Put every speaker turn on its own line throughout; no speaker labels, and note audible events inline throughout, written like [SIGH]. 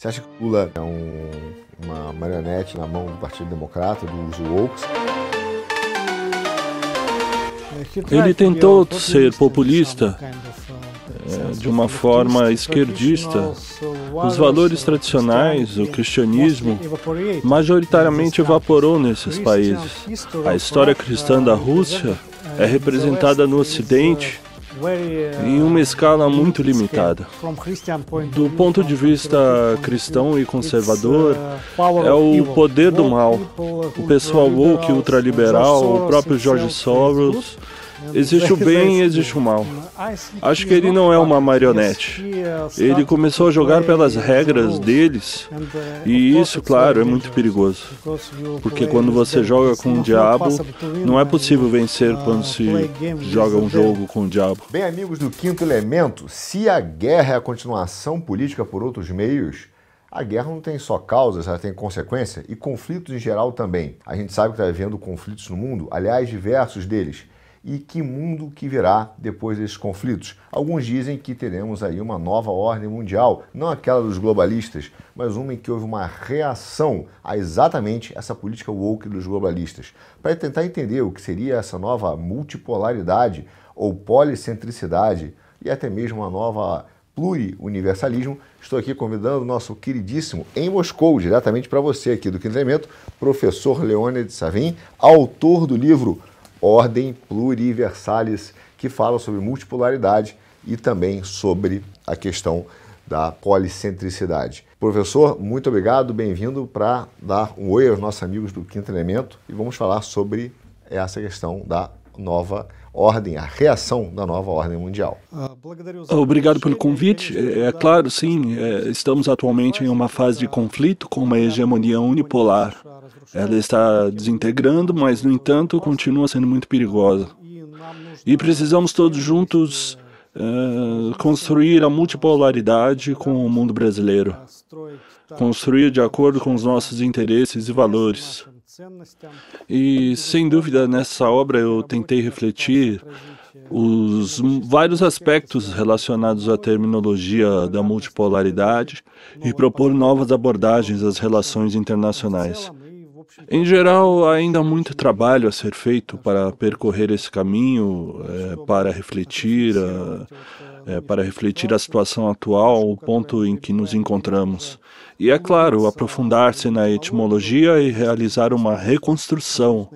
Você acha que Lula é um, uma marionete na mão do Partido Democrata, dos woke?
Ele tentou ser populista é, de uma forma esquerdista. Os valores tradicionais, o cristianismo, majoritariamente evaporou nesses países. A história cristã da Rússia é representada no Ocidente em uma escala muito limitada. Do ponto de vista cristão e conservador, é o poder do mal. O pessoal woke, ultraliberal, o próprio George Soros, Existe o bem e existe o mal. Acho que ele não é uma marionete. Ele começou a jogar pelas regras deles, e isso, claro, é muito perigoso. Porque quando você joga com o diabo, não é possível vencer quando se joga um jogo com o diabo.
Bem, amigos do Quinto Elemento, se a guerra é a continuação política por outros meios, a guerra não tem só causas, ela tem consequência e conflitos em geral também. A gente sabe que está havendo conflitos no mundo, aliás, diversos deles e que mundo que virá depois desses conflitos. Alguns dizem que teremos aí uma nova ordem mundial, não aquela dos globalistas, mas uma em que houve uma reação a exatamente essa política woke dos globalistas. Para tentar entender o que seria essa nova multipolaridade ou policentricidade e até mesmo uma nova pluriuniversalismo, estou aqui convidando o nosso queridíssimo em Moscou, diretamente para você aqui do Quinto Elemento, professor Leônidas Savin, autor do livro Ordem Pluriversalis, que fala sobre multipolaridade e também sobre a questão da policentricidade. Professor, muito obrigado, bem-vindo para dar um oi aos nossos amigos do Quinto Elemento e vamos falar sobre essa questão da nova ordem, a reação da nova ordem mundial.
Obrigado pelo convite. É, é claro, sim, é, estamos atualmente em uma fase de conflito com uma hegemonia unipolar ela está desintegrando, mas, no entanto, continua sendo muito perigosa. E precisamos todos juntos uh, construir a multipolaridade com o mundo brasileiro. Construir de acordo com os nossos interesses e valores. E, sem dúvida, nessa obra eu tentei refletir os vários aspectos relacionados à terminologia da multipolaridade e propor novas abordagens às relações internacionais. Em geral, ainda há muito trabalho a ser feito para percorrer esse caminho, é, para refletir, é, para refletir a situação atual, o ponto em que nos encontramos. E é claro, aprofundar-se na etimologia e realizar uma reconstrução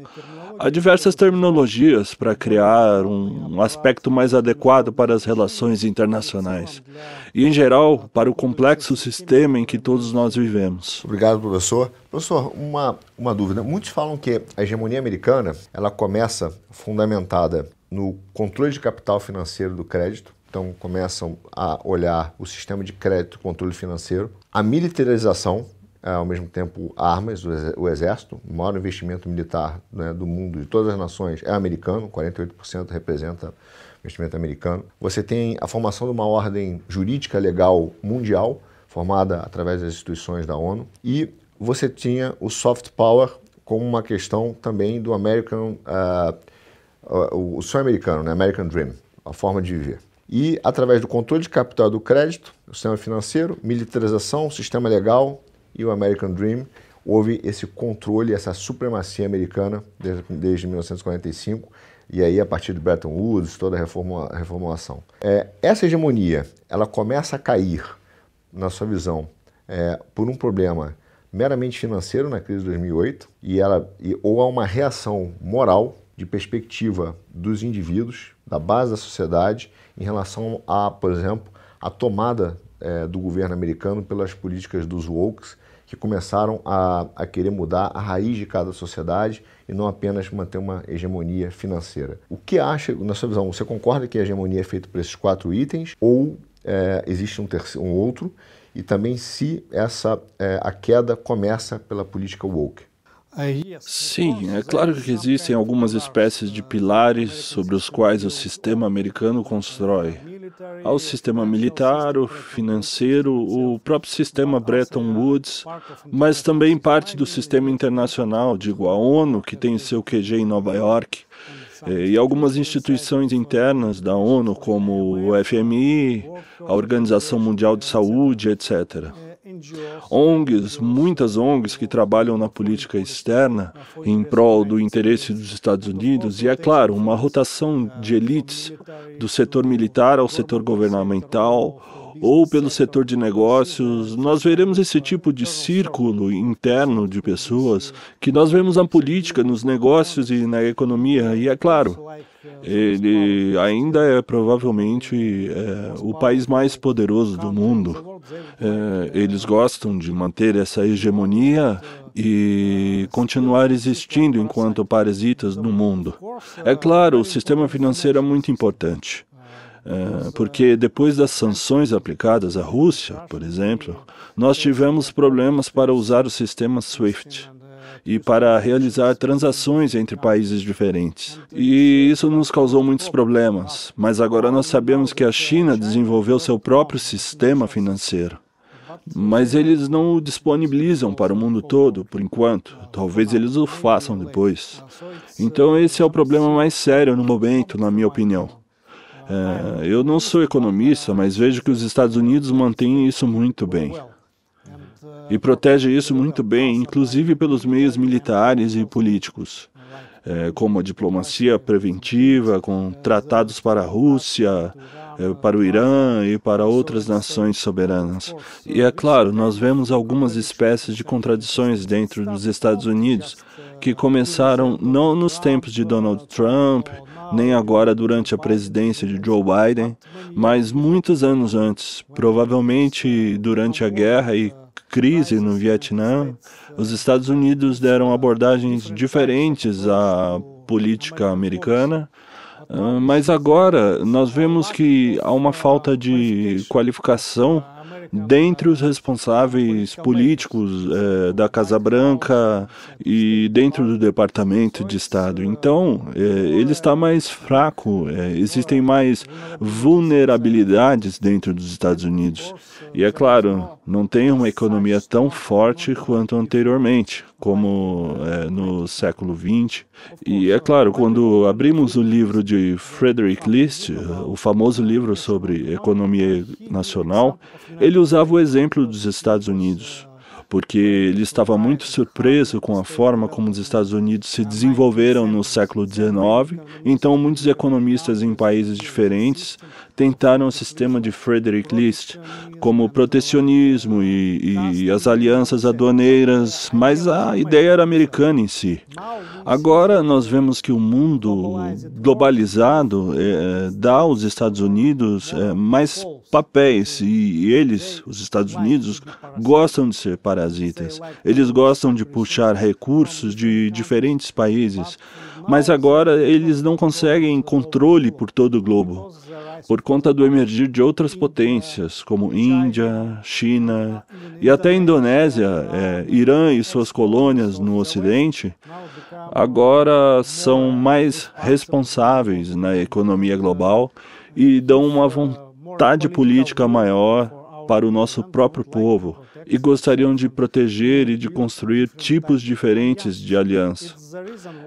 Há diversas terminologias para criar um aspecto mais adequado para as relações internacionais e, em geral, para o complexo sistema em que todos nós vivemos.
Obrigado, professor. Professor, uma, uma dúvida. Muitos falam que a hegemonia americana ela começa fundamentada no controle de capital financeiro do crédito, então começam a olhar o sistema de crédito, controle financeiro, a militarização é, ao mesmo tempo armas, o exército, o maior investimento militar né, do mundo, de todas as nações, é americano, 48% representa investimento americano. Você tem a formação de uma ordem jurídica legal mundial, formada através das instituições da ONU, e você tinha o soft power como uma questão também do American, uh, o sonho americano, né, American Dream, a forma de viver. E através do controle de capital do crédito, o sistema financeiro, militarização, sistema legal, e o American Dream, houve esse controle, essa supremacia americana desde, desde 1945 e aí a partir de Bretton Woods, toda a, reformula, a reformulação. É, essa hegemonia, ela começa a cair, na sua visão, é, por um problema meramente financeiro na crise de 2008 e ela e, ou há uma reação moral de perspectiva dos indivíduos, da base da sociedade, em relação a, por exemplo, a tomada é, do governo americano pelas políticas dos wokes que começaram a, a querer mudar a raiz de cada sociedade e não apenas manter uma hegemonia financeira. O que acha, na sua visão, você concorda que a hegemonia é feita por esses quatro itens ou é, existe um, terceiro, um outro? E também se essa é, a queda começa pela política woke?
Sim, é claro que existem algumas espécies de pilares sobre os quais o sistema americano constrói. Há o sistema militar, o financeiro, o próprio sistema Bretton Woods, mas também parte do sistema internacional, digo, a ONU, que tem seu QG em Nova York, eh, e algumas instituições internas da ONU, como o FMI, a Organização Mundial de Saúde, etc. ONGs, muitas ONGs que trabalham na política externa em prol do interesse dos Estados Unidos, e é claro, uma rotação de elites do setor militar ao setor governamental ou pelo setor de negócios, nós veremos esse tipo de círculo interno de pessoas que nós vemos na política, nos negócios e na economia. E é claro, ele ainda é provavelmente é, o país mais poderoso do mundo. É, eles gostam de manter essa hegemonia e continuar existindo enquanto parasitas no mundo. É claro, o sistema financeiro é muito importante. É, porque depois das sanções aplicadas à Rússia, por exemplo, nós tivemos problemas para usar o sistema SWIFT e para realizar transações entre países diferentes. E isso nos causou muitos problemas, mas agora nós sabemos que a China desenvolveu seu próprio sistema financeiro. Mas eles não o disponibilizam para o mundo todo, por enquanto. Talvez eles o façam depois. Então, esse é o problema mais sério no momento, na minha opinião. É, eu não sou economista, mas vejo que os Estados Unidos mantêm isso muito bem e protege isso muito bem, inclusive pelos meios militares e políticos, é, como a diplomacia preventiva, com tratados para a Rússia, é, para o Irã e para outras nações soberanas. E é claro, nós vemos algumas espécies de contradições dentro dos Estados Unidos, que começaram não nos tempos de Donald Trump, nem agora durante a presidência de Joe Biden, mas muitos anos antes, provavelmente durante a guerra e crise no Vietnã, os Estados Unidos deram abordagens diferentes à política americana, ah, mas agora nós vemos que há uma falta de qualificação dentre os responsáveis políticos é, da Casa Branca e dentro do Departamento de Estado. Então, é, ele está mais fraco, é, existem mais vulnerabilidades dentro dos Estados Unidos. E é claro, não tem uma economia tão forte quanto anteriormente, como é, no século XX. E é claro, quando abrimos o livro de Frederick List, o famoso livro sobre economia nacional, ele usava o exemplo dos Estados Unidos porque ele estava muito surpreso com a forma como os Estados Unidos se desenvolveram no século XIX. Então, muitos economistas em países diferentes tentaram o sistema de Frederick List, como o protecionismo e, e, as alianças aduaneiras, mas a ideia era americana em si. Agora nós vemos que o mundo globalizado é, dá aos Estados Unidos é, mais papéis e, eles, os Estados Unidos, gostam de ser parasitas. Eles gostam de puxar recursos de diferentes países, mas agora eles não conseguem controle por todo o globo por conta do emergir de outras potências, como Índia, China e até Indonésia, é, Irã e suas colônias no Ocidente, agora são mais responsáveis na economia global e dão uma vontade política maior para o nosso próprio povo e gostariam de proteger e de construir tipos diferentes de aliança.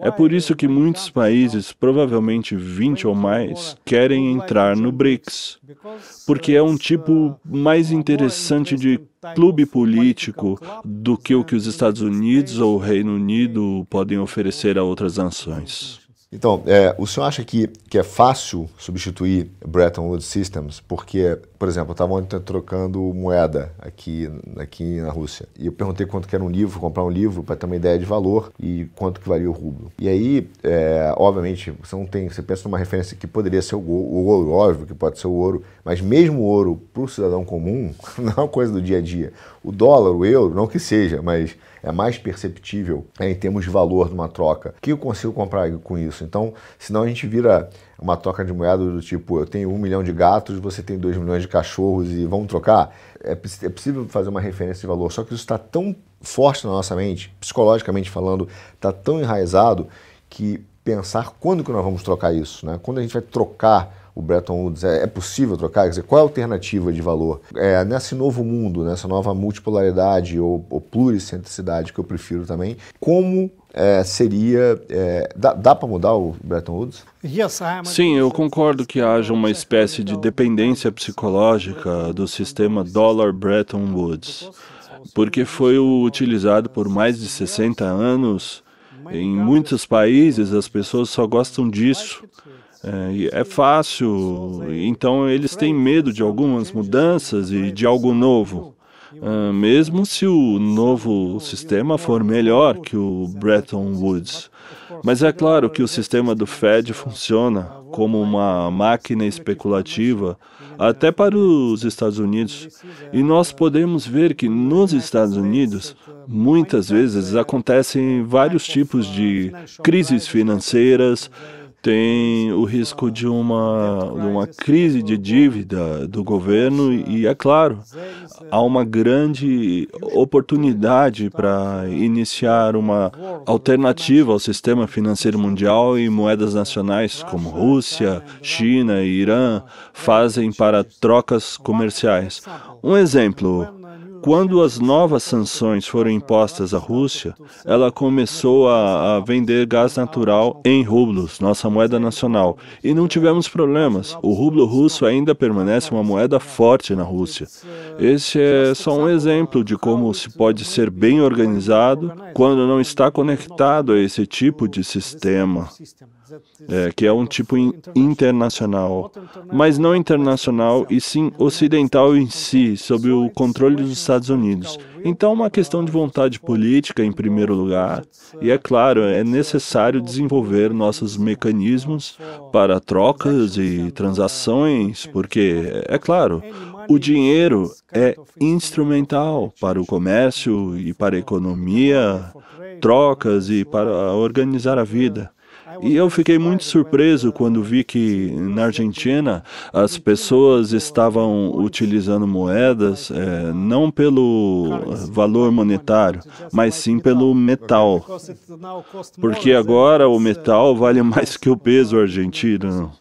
É por isso que muitos países, provavelmente 20 ou mais, querem entrar no BRICS, porque é um tipo mais interessante de clube político do que o que os Estados Unidos ou o Reino Unido podem oferecer a outras nações.
Então, é, o senhor acha que, que é fácil substituir Bretton Woods Systems? Porque, por exemplo, eu estava ontem trocando moeda aqui, aqui na Rússia. E eu perguntei quanto que era um livro, comprar um livro, para ter uma ideia de valor e quanto que valia o rublo. E aí, é, obviamente, você não tem. Você pensa numa referência que poderia ser o, o ouro, óbvio que pode ser o ouro, mas mesmo o ouro para o cidadão comum [LAUGHS] não é uma coisa do dia a dia. O dólar, o euro, não que seja, mas é mais perceptível é, em termos de valor de uma troca. O que eu consigo comprar com isso? Então, senão a gente vira uma troca de moeda do tipo, eu tenho um milhão de gatos, você tem dois milhões de cachorros e vamos trocar? É, é possível fazer uma referência de valor, só que isso está tão forte na nossa mente, psicologicamente falando, está tão enraizado que pensar quando que nós vamos trocar isso, né? Quando a gente vai trocar o Bretton Woods, é, é, possível trocar? Quer dizer, qual é a alternativa de valor? É, nesse novo mundo, nessa nova multipolaridade ou, ou pluricentricidade que eu prefiro também, como é, seria. É, dá, dá para mudar o Bretton Woods?
Sim, eu concordo que haja uma espécie de dependência psicológica do sistema Dollar Bretton Woods. porque foi utilizado por mais de 60 anos. Em muitos países, as pessoas só gostam disso. É, é fácil, então eles têm medo de algumas mudanças e de algo novo. Uh, mesmo se o novo sistema for melhor que o Bretton Woods. Mas é claro que o sistema do Fed funciona como uma máquina especulativa até para os Estados Unidos. E nós podemos ver que nos Estados Unidos, muitas vezes acontecem vários tipos de crises financeiras, tem o risco de uma, de uma crise de dívida do governo e, é claro, há uma grande oportunidade para iniciar uma alternativa ao sistema financeiro mundial e moedas nacionais como Rússia, China e Irã fazem para trocas comerciais. Um exemplo quando as novas sanções foram impostas à Rússia, ela começou a, a, vender gás natural em rublos, nossa moeda nacional, e não tivemos problemas. O rublo russo ainda permanece uma moeda forte na Rússia. Esse é só um exemplo de como se pode ser bem organizado quando não está conectado a esse tipo de sistema é, que é um tipo internacional, mas não internacional e sim ocidental em si, sob o controle dos Estados Unidos. Então, uma questão de vontade política em primeiro lugar, e é claro, é necessário desenvolver nossos mecanismos para trocas e transações, porque, é claro, o dinheiro é instrumental para o comércio e para a economia, trocas e para organizar a vida. E eu fiquei muito surpreso quando vi que na Argentina as pessoas estavam utilizando moedas é, não pelo valor monetário, mas sim pelo metal. Porque agora o metal vale mais que o peso argentino.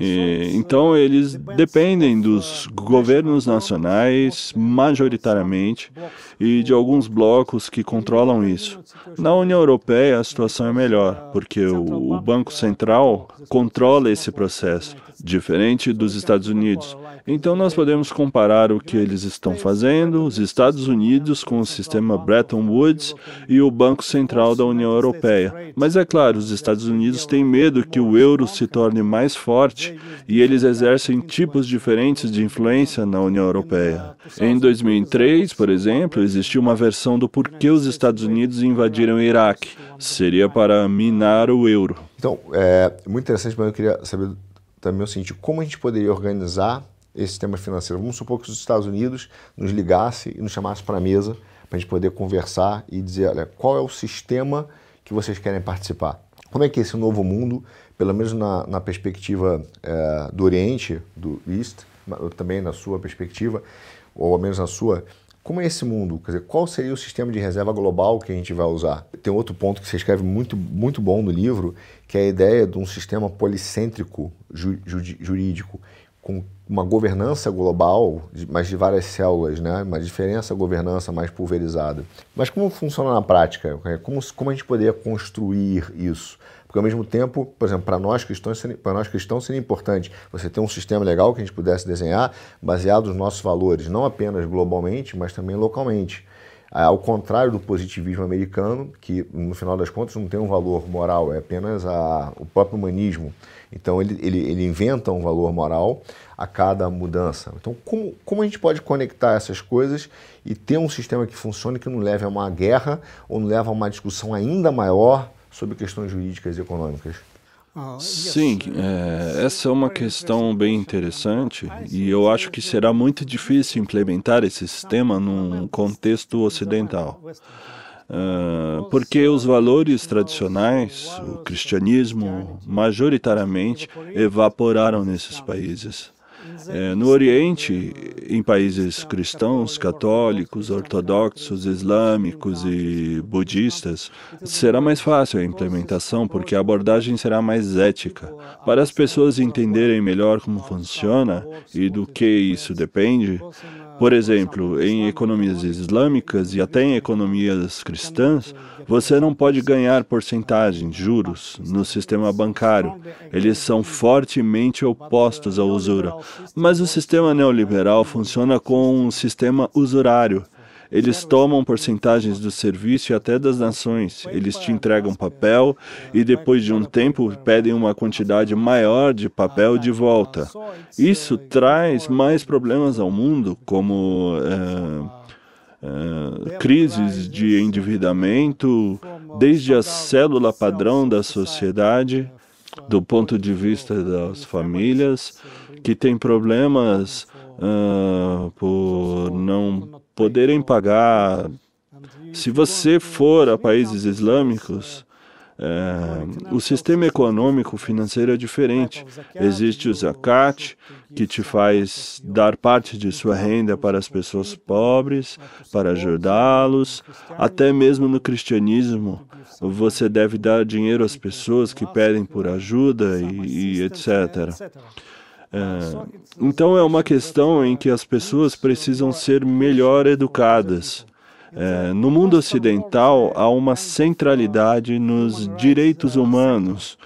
E, então, eles dependem dos governos nacionais, majoritariamente, e de alguns blocos que controlam isso. Na União Europeia, a situação é melhor, porque o, o Banco Central controla esse processo, diferente dos Estados Unidos. Então, nós podemos comparar o que eles estão fazendo, os Estados Unidos com o sistema Bretton Woods e o Banco Central da União Europeia. Mas é claro, os Estados Unidos têm medo que o euro se torne mais forte e eles exercem tipos diferentes de influência na União Europeia. Em 2003, por exemplo, existiu uma versão do porquê os Estados Unidos invadiram o Iraque. Seria para minar o euro.
Então, é muito interessante, mas eu queria saber também o seguinte: como a gente poderia organizar esse sistema financeiro? Vamos supor que os Estados Unidos nos ligasse e nos chamasse para a mesa para a gente poder conversar e dizer: olha, qual é o sistema que vocês querem participar? Como é que esse novo mundo, pelo menos na, na perspectiva é, do Oriente, do East, também na sua perspectiva, ou ao menos na sua, como é esse mundo? Quer dizer, qual seria o sistema de reserva global que a gente vai usar? Tem outro ponto que você escreve muito, muito bom no livro, que é a ideia de um sistema policêntrico ju, ju, jurídico, com uma governança global, mas de várias células, né? uma diferença governança mais pulverizada. Mas como funciona na prática? Como, como a gente poderia construir isso? Porque ao mesmo tempo, por exemplo, para nós cristãos, para nós cristãos seria importante você ter um sistema legal que a gente pudesse desenhar baseado nos nossos valores, não apenas globalmente, mas também localmente. Ao contrário do positivismo americano, que no final das contas não tem um valor moral, é apenas a, o próprio humanismo. Então ele, ele, ele inventa um valor moral a cada mudança. Então, como, como a gente pode conectar essas coisas e ter um sistema que funcione, que não leve a uma guerra ou não leve a uma discussão ainda maior sobre questões jurídicas e econômicas?
Sim, é, essa é uma questão bem interessante e eu acho que será muito difícil implementar esse sistema num contexto ocidental. Uh, porque os valores tradicionais, o cristianismo, majoritariamente evaporaram nesses países. É, no Oriente, em países cristãos, católicos, ortodoxos, islâmicos e budistas, será mais fácil a implementação porque a abordagem será mais ética. Para as pessoas entenderem melhor como funciona e do que isso depende, por exemplo, em economias islâmicas e até em economias cristãs, você não pode ganhar porcentagem, juros, no sistema bancário. Eles são fortemente opostos à usura. Mas o sistema neoliberal funciona com um sistema usurário. Eles tomam porcentagens do serviço e até das nações. Eles te entregam papel e depois de um tempo pedem uma quantidade maior de papel de volta. Isso traz mais problemas ao mundo, como é, Uh, crises de endividamento, desde a célula padrão da sociedade, do ponto de vista das famílias, que têm problemas uh, por não poderem pagar. Se você for a países islâmicos, é, o sistema econômico financeiro é diferente. Existe o zakat, que te faz dar parte de sua renda para as pessoas pobres, para ajudá-los. Até mesmo no cristianismo, você deve dar dinheiro às pessoas que pedem por ajuda e, e etc. É, então é uma questão em que as pessoas precisam ser melhor educadas. É, no mundo ocidental, há uma centralidade nos direitos humanos,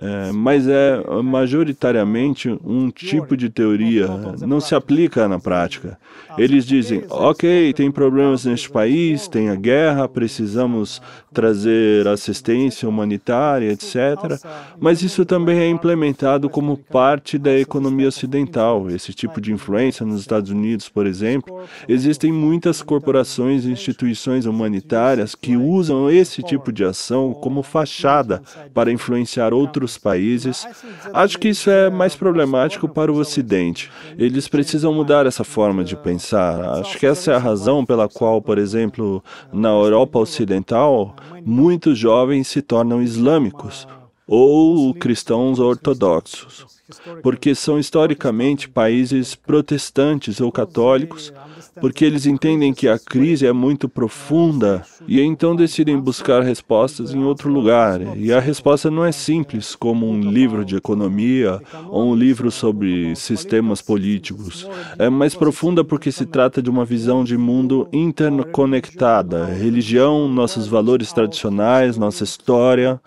é, mas é majoritariamente um tipo de teoria, não se aplica na prática. Eles dizem: ok, tem problemas neste país, tem a guerra, precisamos trazer assistência humanitária, etc. Mas isso também é implementado como parte da economia ocidental. Esse tipo de influência nos Estados Unidos, por exemplo, existem muitas corporações e instituições humanitárias que usam esse tipo de ação como fachada para influenciar outros países. Acho que isso é mais problemático para o Ocidente. Eles precisam mudar essa forma de pensar. Acho que essa é a razão pela qual, por exemplo, na Europa Ocidental, muitos jovens se tornam islâmicos ou cristãos ortodoxos, porque são historicamente países protestantes ou católicos porque eles entendem que a crise é muito profunda e então decidem buscar respostas em outro lugar. E a resposta não é simples, como um livro de economia ou um livro sobre sistemas políticos. É mais profunda porque se trata de uma visão de mundo interconectada, religião, nossos valores tradicionais, nossa história,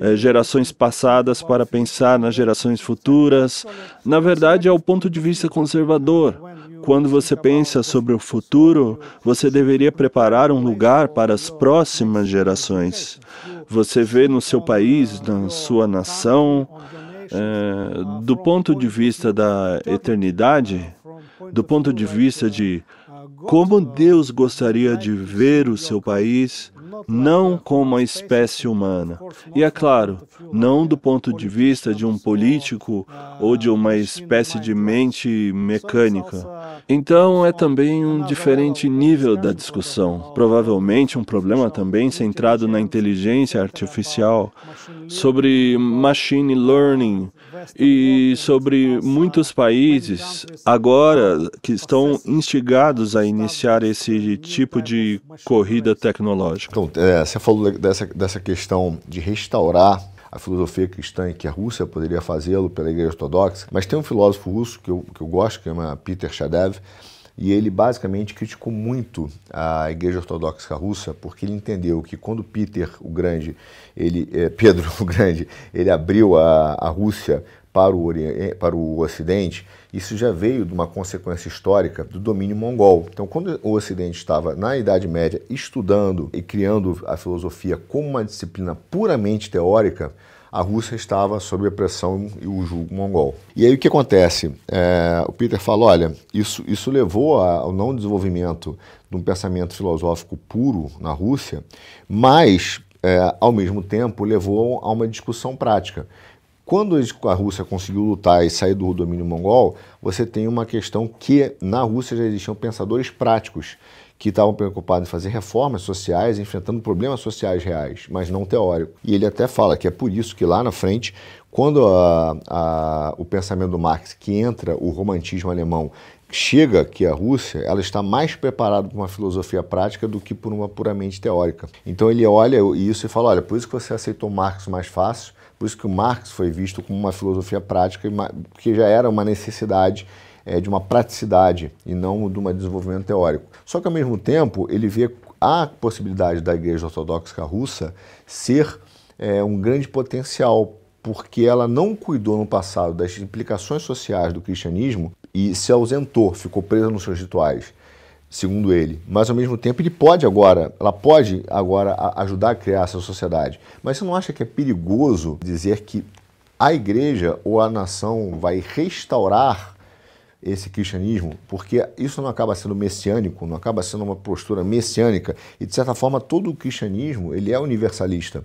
é, gerações passadas para pensar nas gerações futuras. Na verdade, é o ponto de vista conservador. Quando você pensa sobre o futuro, você deveria preparar um lugar para as próximas gerações. Você vê no seu país, na sua nação, é, do ponto de vista da eternidade, do ponto de vista de como Deus gostaria de ver o seu país, não como a espécie humana. E é claro, não do ponto de vista de um político ou de uma espécie de mente mecânica. Então é também um diferente nível da discussão, provavelmente um problema também centrado na inteligência artificial, sobre machine learning e sobre muitos países agora que estão instigados a iniciar esse tipo de corrida tecnológica.
Então, é, você falou dessa, dessa questão de restaurar a filosofia cristã e que a Rússia poderia fazê-lo pela Igreja Ortodoxa, mas tem um filósofo russo que eu, que eu gosto, que chama Peter Shadev, e ele basicamente criticou muito a Igreja Ortodoxa Russa, porque ele entendeu que quando Peter o Grande, ele, é, [LAUGHS] Pedro o Grande, ele abriu a, a Rússia para o, eh, para o Ocidente, isso já veio de uma consequência histórica do domínio mongol. Então, quando o Ocidente estava na Idade Média estudando e criando a filosofia como uma disciplina puramente teórica, a Rússia estava sob a pressão e o julgo mongol. E aí o que acontece? É, o Peter fala, olha, isso, isso levou ao não desenvolvimento de um pensamento filosófico puro na Rússia, mas, é, ao mesmo tempo, levou a uma discussão prática. Quando a Rússia conseguiu lutar e sair do domínio mongol, você tem uma questão que na Rússia já existiam pensadores práticos que estavam preocupados em fazer reformas sociais, enfrentando problemas sociais reais, mas não teóricos. E ele até fala que é por isso que lá na frente, quando a, a, o pensamento do Marx, que entra o romantismo alemão, chega aqui à Rússia, ela está mais preparada para uma filosofia prática do que por uma puramente teórica. Então ele olha isso e fala, olha, por isso que você aceitou Marx mais fácil, por isso que o Marx foi visto como uma filosofia prática, porque já era uma necessidade é, de uma praticidade e não de um desenvolvimento teórico. Só que, ao mesmo tempo, ele vê a possibilidade da Igreja Ortodoxa Russa ser é, um grande potencial, porque ela não cuidou no passado das implicações sociais do cristianismo e se ausentou, ficou presa nos seus rituais. segundo ele. Mas ao mesmo tempo ele pode agora, ela pode agora ajudar a criar essa sociedade. Mas você não acha que é perigoso dizer que a igreja ou a nação vai restaurar esse cristianismo, porque isso não acaba sendo messiânico, não acaba sendo uma postura messiânica, e de certa forma todo o cristianismo ele é universalista.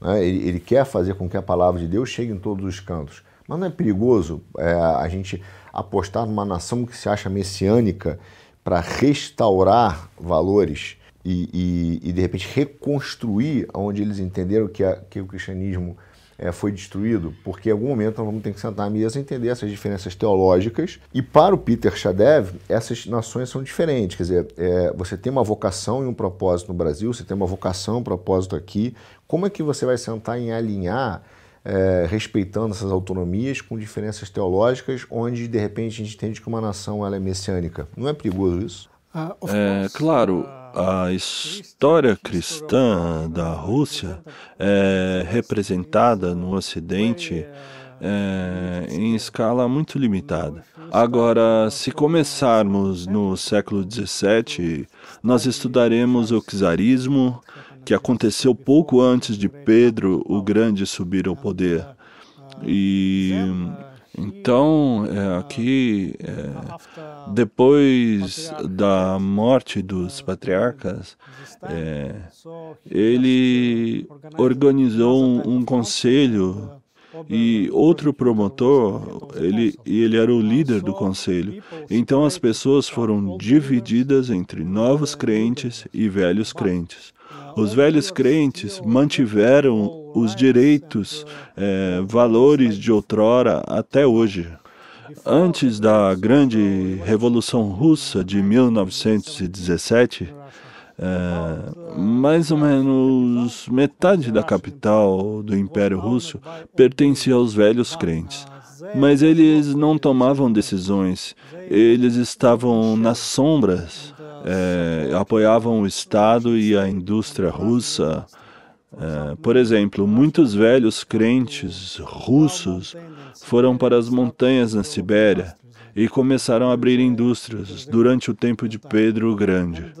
Né? Ele, ele, quer fazer com que a palavra de Deus chegue em todos os cantos. Mas não é perigoso é, a gente apostar numa nação que se acha messiânica para restaurar valores e, e, e, de repente reconstruir onde eles entenderam que, a, que o cristianismo é, foi destruído, porque em algum momento nós vamos ter que sentar à mesa e entender essas diferenças teológicas. E para o Peter Shadev, essas nações são diferentes. Quer dizer, é, você tem uma vocação e um propósito no Brasil, você tem uma vocação e um propósito aqui. Como é que você vai sentar em alinhar, é, respeitando essas autonomias, com diferenças teológicas, onde de repente a gente entende que uma nação ela é messiânica? Não é perigoso isso?
É claro a história cristã da Rússia é representada no Ocidente é, em escala muito limitada. Agora, se começarmos no século XVII, nós estudaremos o czarismo, que aconteceu pouco antes de Pedro o Grande subir ao poder. E então, é, aqui, é, depois da morte dos patriarcas, é, ele organizou um, um, conselho e outro promotor, ele, ele era o líder do conselho. Então, as pessoas foram divididas entre novos crentes e velhos crentes. Os velhos crentes mantiveram os direitos, é, valores de outrora até hoje. Antes da grande Revolução Russa de 1917, é, mais ou menos metade da capital do Império Russo pertencia aos velhos crentes. Mas eles não tomavam decisões, eles estavam nas sombras é, apoiavam o Estado e a indústria russa. É, por exemplo, muitos velhos crentes russos foram para as montanhas na Sibéria e começaram a abrir indústrias durante o tempo de Pedro o Grande.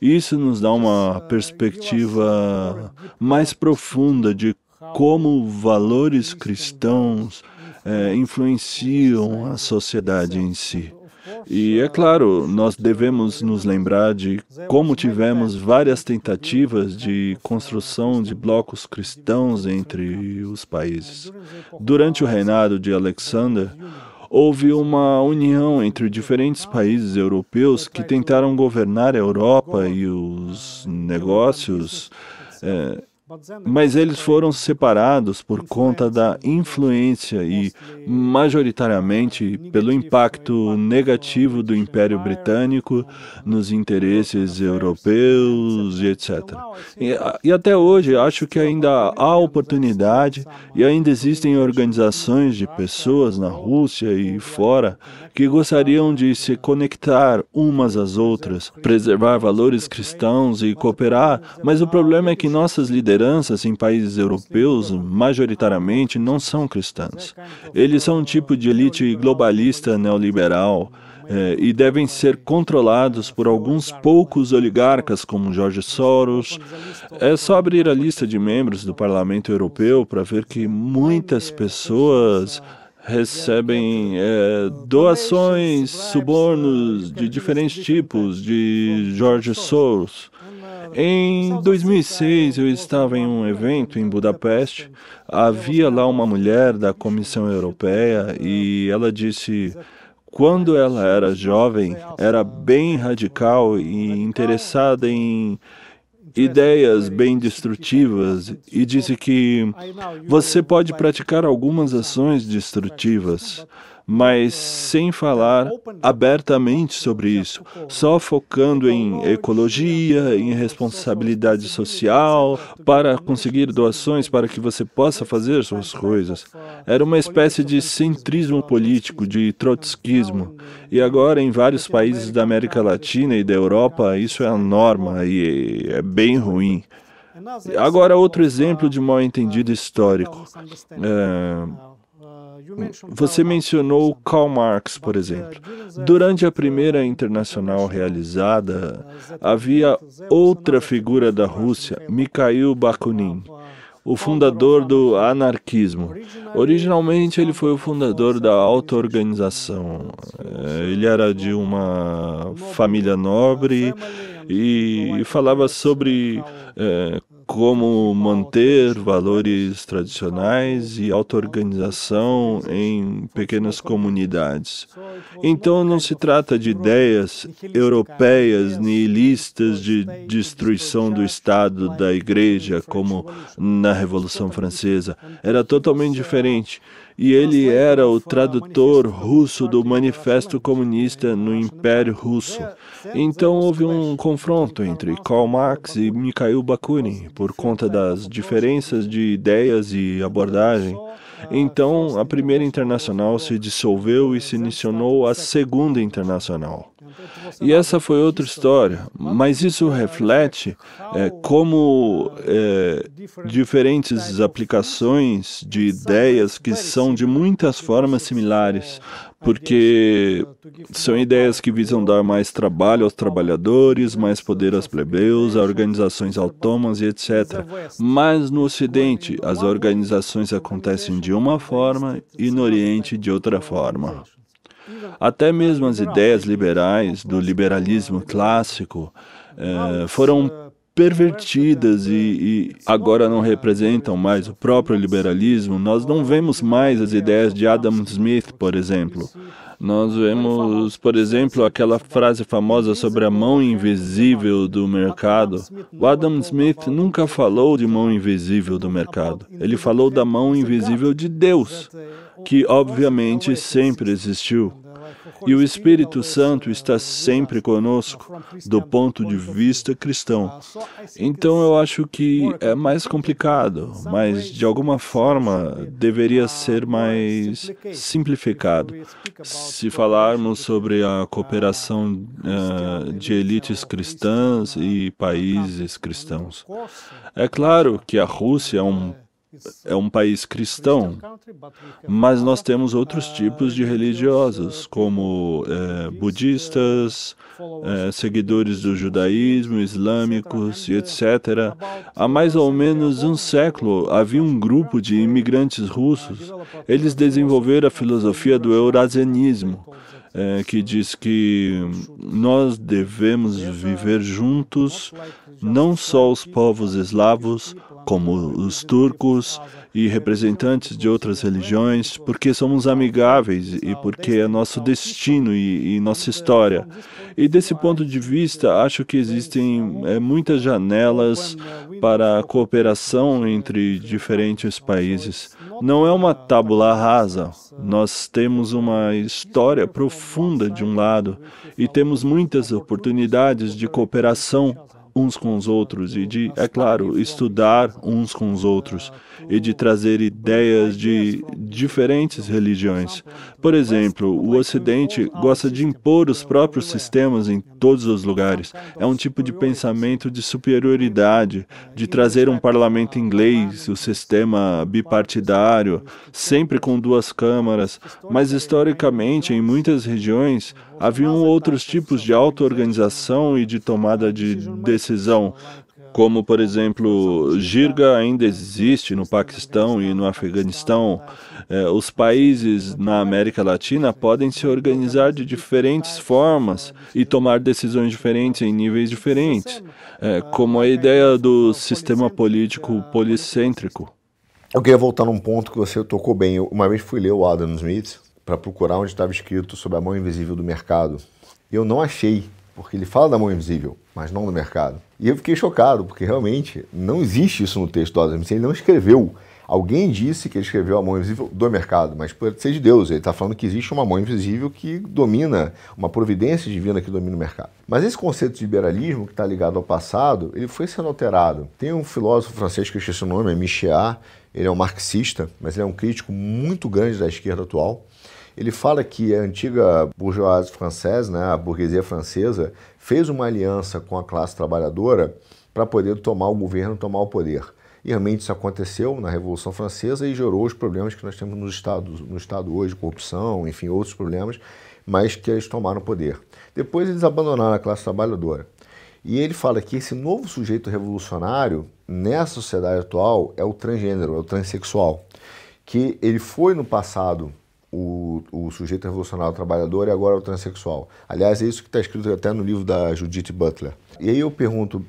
Isso nos dá uma perspectiva mais profunda de como valores cristãos é, influenciam a sociedade em si. E é claro, nós devemos nos lembrar de como tivemos várias tentativas de construção de blocos cristãos entre os países. Durante o reinado de Alexander, houve uma união entre diferentes países europeus que tentaram governar a Europa e os negócios. É, mas eles foram separados por conta da influência e, majoritariamente, pelo impacto negativo do Império Britânico nos interesses europeus e etc. E, e até hoje, acho que ainda há oportunidade e ainda existem organizações de pessoas na Rússia e fora que gostariam de se conectar umas às outras, preservar valores cristãos e cooperar, mas o problema é que nossas lideranças lideranças em países europeus, majoritariamente, não são cristãs. Eles são um tipo de elite globalista neoliberal eh, e devem ser controlados por alguns poucos oligarcas como George Soros. É só abrir a lista de membros do Parlamento Europeu para ver que muitas pessoas recebem é, doações, subornos de diferentes tipos de George Soros. Em 2006, eu estava em um evento em Budapeste. Havia lá uma mulher da Comissão Europeia e ela disse: quando ela era jovem, era bem radical e interessada em ideias bem destrutivas e disse que você pode praticar algumas ações destrutivas, mas sem falar abertamente sobre isso, só focando em ecologia, em responsabilidade social, para conseguir doações para que você possa fazer suas coisas. Era uma espécie de centrismo político, de trotskismo. E agora, em vários países da América Latina e da Europa, isso é a norma e é bem ruim. Agora, outro exemplo de mal entendido histórico. É, você mencionou Karl Marx, por exemplo. Durante a primeira internacional realizada, havia outra figura da Rússia, Mikhail Bakunin o fundador do anarquismo. Originalmente, ele foi o fundador da auto-organização. É, ele era de uma família nobre e falava sobre como manter valores tradicionais e auto-organização em pequenas comunidades. Então não se trata de ideias europeias nihilistas de destruição do Estado, da Igreja, como na Revolução Francesa. Era totalmente diferente e ele era o tradutor russo do Manifesto Comunista no Império Russo. Então houve um confronto entre Karl Marx e Mikhail Bakunin por conta das diferenças de ideias e abordagem. Então a primeira internacional se dissolveu e se iniciou a segunda internacional. E essa foi outra história, mas isso reflete é, como é, diferentes aplicações de ideias que são de muitas formas similares, porque são ideias que visam dar mais trabalho aos trabalhadores, mais poder aos plebeus, a organizações autônomas e etc. Mas no Ocidente, as organizações acontecem de uma forma e no Oriente de outra forma. Até mesmo as ideias liberais do liberalismo clássico eh, foram pervertidas e, e, agora não representam mais o próprio liberalismo. Nós não vemos mais as ideias de Adam Smith, por exemplo. Nós vemos, por exemplo, aquela frase famosa sobre a mão invisível do mercado. O Adam Smith nunca falou de mão invisível do mercado. Ele falou da mão invisível de Deus, que obviamente sempre existiu. E o Espírito Santo está sempre conosco, do ponto de vista cristão. Então eu acho que é mais complicado, mas de alguma forma deveria ser mais simplificado. Se falarmos sobre a cooperação uh, de elites cristãs e países cristãos. É claro que a Rússia é um é um país cristão, mas nós temos outros tipos de religiosos, como é, budistas, é, seguidores do judaísmo, islâmicos e etc. Há mais ou menos um século havia um grupo de imigrantes russos. Eles desenvolveram a filosofia do eurasianismo é, que diz que nós devemos viver juntos, não só os povos eslavos, como os turcos e representantes de outras religiões, porque somos amigáveis e porque é nosso destino e, e nossa história. E desse ponto de vista, acho que existem é, muitas janelas para a cooperação entre diferentes países. Não é uma tábula rasa. Nós temos uma história profunda de um lado e temos muitas oportunidades de cooperação uns com os outros e de, é claro, estudar uns com os outros e de trazer ideias de diferentes religiões. Por exemplo, o Ocidente gosta de impor os próprios sistemas em todos os lugares. É um tipo de pensamento de superioridade, de trazer um parlamento inglês, o sistema bipartidário, sempre com duas câmaras. Mas historicamente, em muitas regiões, haviam outros tipos de auto-organização e de tomada de decisão, como, por exemplo, Jirga ainda existe no Paquistão e no Afeganistão. É, os países na América Latina podem se organizar de diferentes formas e tomar decisões diferentes em níveis diferentes, é, como a ideia do sistema político policêntrico.
Eu queria voltar num ponto que você tocou bem. Eu, uma vez fui ler o Adam Smith para procurar onde estava escrito sobre a mão invisível do mercado. Eu não achei, porque ele fala da mão invisível, mas não do mercado. E eu fiquei chocado, porque realmente não existe isso no texto do Adam Smith. Ele não escreveu. Alguém disse que ele escreveu a mão invisível do mercado, mas pode ser de Deus. Ele está falando que existe uma mão invisível que domina, uma providência divina que domina o mercado. Mas esse conceito de liberalismo, que está ligado ao passado, ele foi sendo alterado. Tem um filósofo francês que eu esqueci o nome, é Michel. Ele é um marxista, mas ele é um crítico muito grande da esquerda atual. Ele fala que a antiga bourgeoisie francesa, né, a burguesia francesa, fez uma aliança com a classe trabalhadora para poder tomar o governo, tomar o poder. E realmente isso aconteceu na Revolução Francesa e gerou os problemas que nós temos no Estado, no estado hoje, corrupção, enfim, outros problemas, mas que eles tomaram poder. Depois eles abandonaram a classe trabalhadora. E ele fala que esse novo sujeito revolucionário, nessa sociedade atual, é o transgênero, é o transexual. Que ele foi no passado o, o sujeito revolucionário trabalhador e agora é o transexual. Aliás, é isso que está escrito até no livro da Judith Butler. E aí eu pergunto,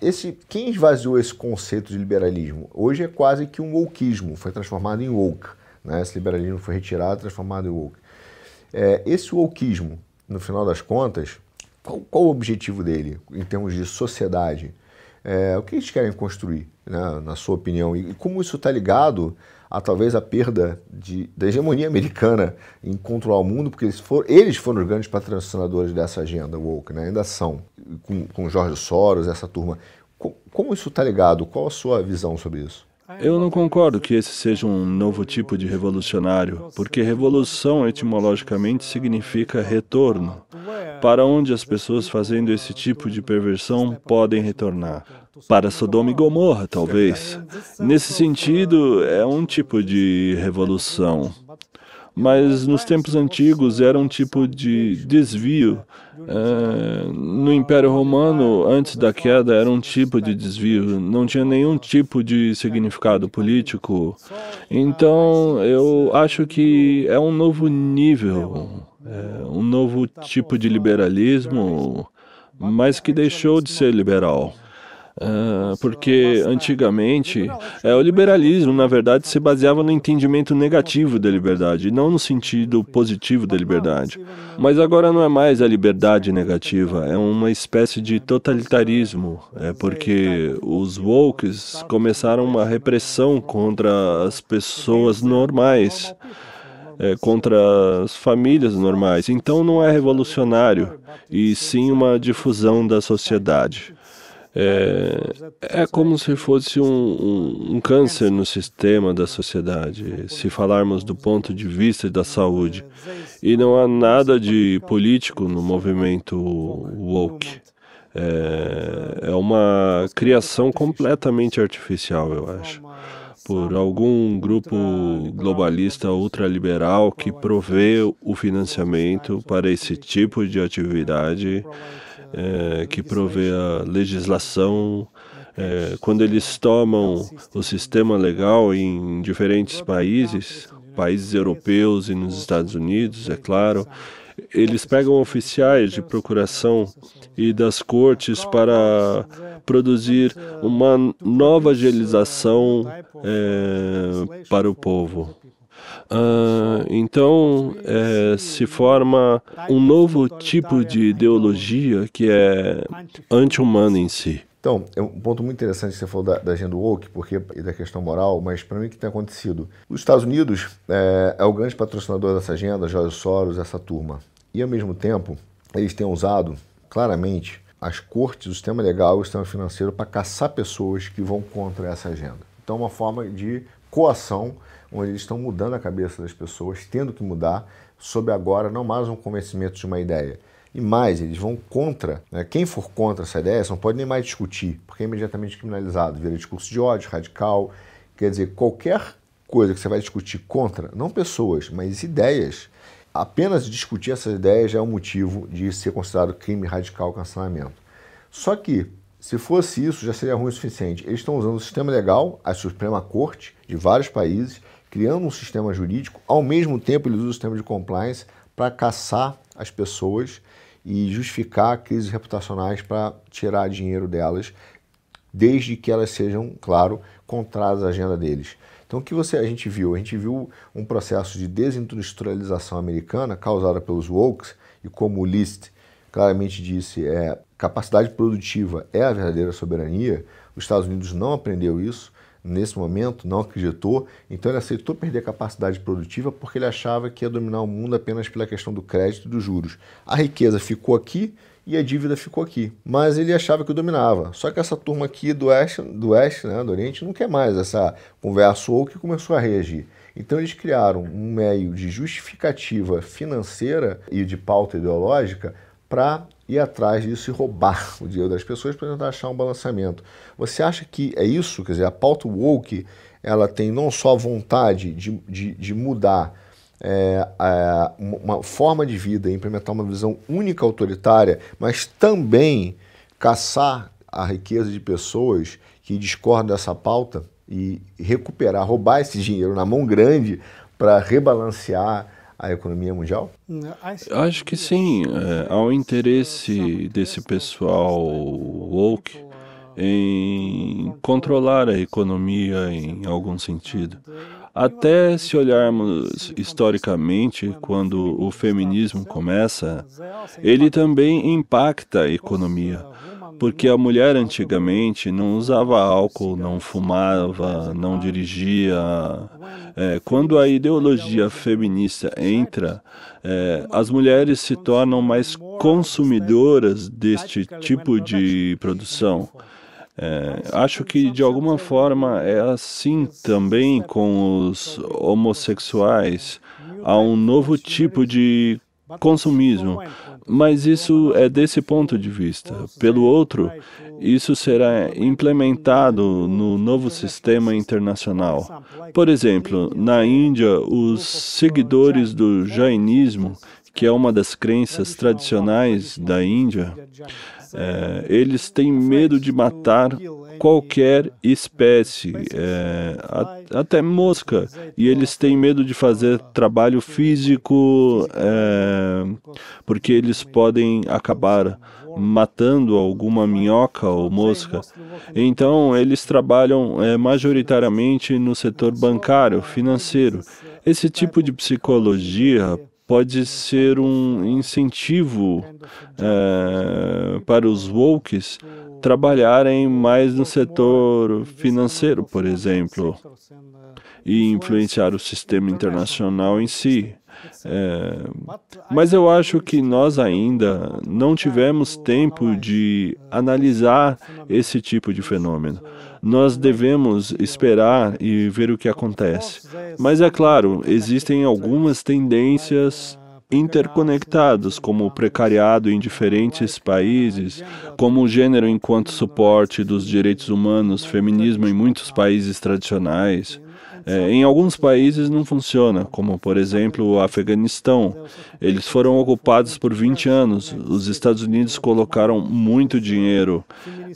esse, quem esvaziou esse conceito de liberalismo? Hoje é quase que um wokeismo, foi transformado em woke. Né? Esse liberalismo foi retirado, transformado em woke. É, esse wokeismo, no final das contas, qual, qual, o objetivo dele em termos de sociedade? É, o que eles querem construir, né, na sua opinião? E como isso está ligado a talvez a perda de, da hegemonia americana em controlar o mundo, porque eles, for, eles foram os grandes patrocinadores dessa agenda woke, né? ainda são, com, com Jorge Soros, essa turma. Como, como isso está ligado? Qual a sua visão sobre isso?
Eu não concordo que esse seja um novo tipo de revolucionário, porque revolução etimologicamente significa retorno, para onde as pessoas fazendo esse tipo de perversão podem retornar para Sodoma e Gomorra, talvez. Nesse sentido, é um tipo de revolução. Mas nos tempos antigos era um tipo de desvio. É, no Império Romano, antes da queda, era um tipo de desvio, não tinha nenhum tipo de significado político. Então, eu acho que é um novo nível, é um novo tipo de liberalismo, mas que deixou de ser liberal. Uh, porque antigamente é, o liberalismo, na verdade, se baseava no entendimento negativo da liberdade, não no sentido positivo da liberdade. Mas agora não é mais a liberdade negativa, é uma espécie de totalitarismo, é porque os wokes começaram uma repressão contra as pessoas normais. É, contra as famílias normais. Então não é revolucionário, e sim uma difusão da sociedade. É, é como se fosse um, um, um, câncer no sistema da sociedade, se falarmos do ponto de vista da saúde. E não há nada de político no movimento woke. É, é uma criação completamente artificial, eu acho, por algum grupo globalista ultraliberal que provê o financiamento para esse tipo de atividade é, que provê a legislação. É, quando eles tomam o sistema legal em diferentes países, países europeus e nos Estados Unidos, é claro, eles pegam oficiais de procuração e das cortes para produzir uma nova legislação é, para o povo. Uh, então, é, se forma um novo tipo de ideologia que é anti-humana em si.
Então, é um ponto muito interessante que você falou da, da agenda woke, porque e da questão moral, mas para mim o que tem acontecido? Os Estados Unidos é, é o grande patrocinador dessa agenda, George Soros, essa turma. E ao mesmo tempo, eles têm usado claramente as cortes, o sistema legal o sistema financeiro para caçar pessoas que vão contra essa agenda. Então, é uma forma de coação onde eles estão mudando a cabeça das pessoas, tendo que mudar, sob agora não mais um convencimento de uma ideia. E mais, eles vão contra. Né? Quem for contra essa ideia não pode nem mais discutir, porque é imediatamente criminalizado, vira discurso de ódio, radical. Quer dizer, qualquer coisa que você vai discutir contra, não pessoas, mas ideias, apenas discutir essas ideias já é um motivo de ser considerado crime radical cancelamento. Só que, se fosse isso, já seria ruim o suficiente. Eles estão usando o sistema legal, a Suprema Corte de vários países, criando um sistema jurídico, ao mesmo tempo eles usam o sistema de compliance para caçar as pessoas e justificar crises reputacionais para tirar dinheiro delas, desde que elas sejam, claro, contrárias à agenda deles. Então, o que você, a gente viu? A gente viu um processo de desindustrialização americana causada pelos wokes, e como o List claramente disse, é, capacidade produtiva é a verdadeira soberania. Os Estados Unidos não aprendeu isso nesse momento, não acreditou, então ele aceitou perder a capacidade produtiva porque ele achava que ia dominar o mundo apenas pela questão do crédito e dos juros. A riqueza ficou aqui e a dívida ficou aqui, mas ele achava que dominava. Só que essa turma aqui do Oeste, do, Oeste, né, do Oriente, não quer mais essa conversa ou que começou a reagir. Então eles criaram um meio de justificativa financeira e de pauta ideológica para ir atrás disso e roubar o dinheiro das pessoas para tentar achar um balanceamento. Você acha que é isso? Quer dizer, a pauta woke ela tem não só a vontade de, de, de mudar é, é, uma forma de vida, implementar uma visão única autoritária, mas também caçar a riqueza de pessoas que discordam dessa pauta e recuperar, roubar esse dinheiro na mão grande para rebalancear a economia mundial?
Acho que sim. É, há o interesse desse pessoal woke em controlar a economia em algum sentido. Até se olharmos historicamente, quando o feminismo começa, ele também impacta a economia porque a mulher antigamente não usava álcool, não fumava, não dirigia. É, quando a ideologia feminista entra, é, as mulheres se tornam mais consumidoras deste tipo de produção. É, acho que de alguma forma é assim também com os homossexuais. Há um novo tipo de consumismo. Mas isso é desse ponto de vista. Pelo outro, isso será implementado no novo sistema internacional. Por exemplo, na Índia, os seguidores do Jainismo, que é uma das crenças tradicionais da Índia, é, eles têm medo de matar qualquer espécie, é, até mosca, e eles têm medo de fazer trabalho físico é, porque eles podem acabar matando alguma minhoca ou mosca. Então, eles trabalham é, majoritariamente no setor bancário, financeiro. Esse tipo de psicologia pode ser um incentivo é, para os wokes trabalharem mais no setor financeiro, por exemplo, e influenciar o sistema internacional em si. É, mas eu acho que nós ainda não tivemos tempo de analisar esse tipo de fenômeno. Nós devemos esperar e ver o que acontece. Mas é claro, existem algumas tendências interconectados, como o precariado em diferentes países, como o gênero enquanto suporte dos direitos humanos, feminismo em muitos países tradicionais. É, em alguns países não funciona, como por exemplo o Afeganistão. Eles foram ocupados por 20 anos. Os Estados Unidos colocaram muito dinheiro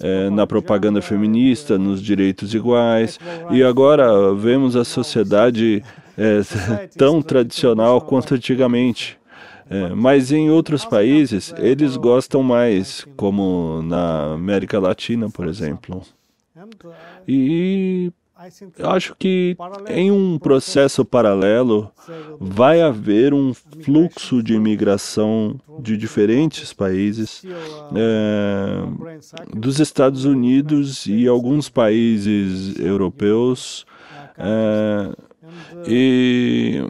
é, na propaganda feminista, nos direitos iguais, e agora vemos a sociedade é, [LAUGHS] tão tradicional quanto antigamente. É, mas em outros países eles gostam mais, como na América Latina, por exemplo. E eu acho que em um processo paralelo vai haver um fluxo de imigração de diferentes países, é, dos Estados Unidos e alguns países europeus. É, e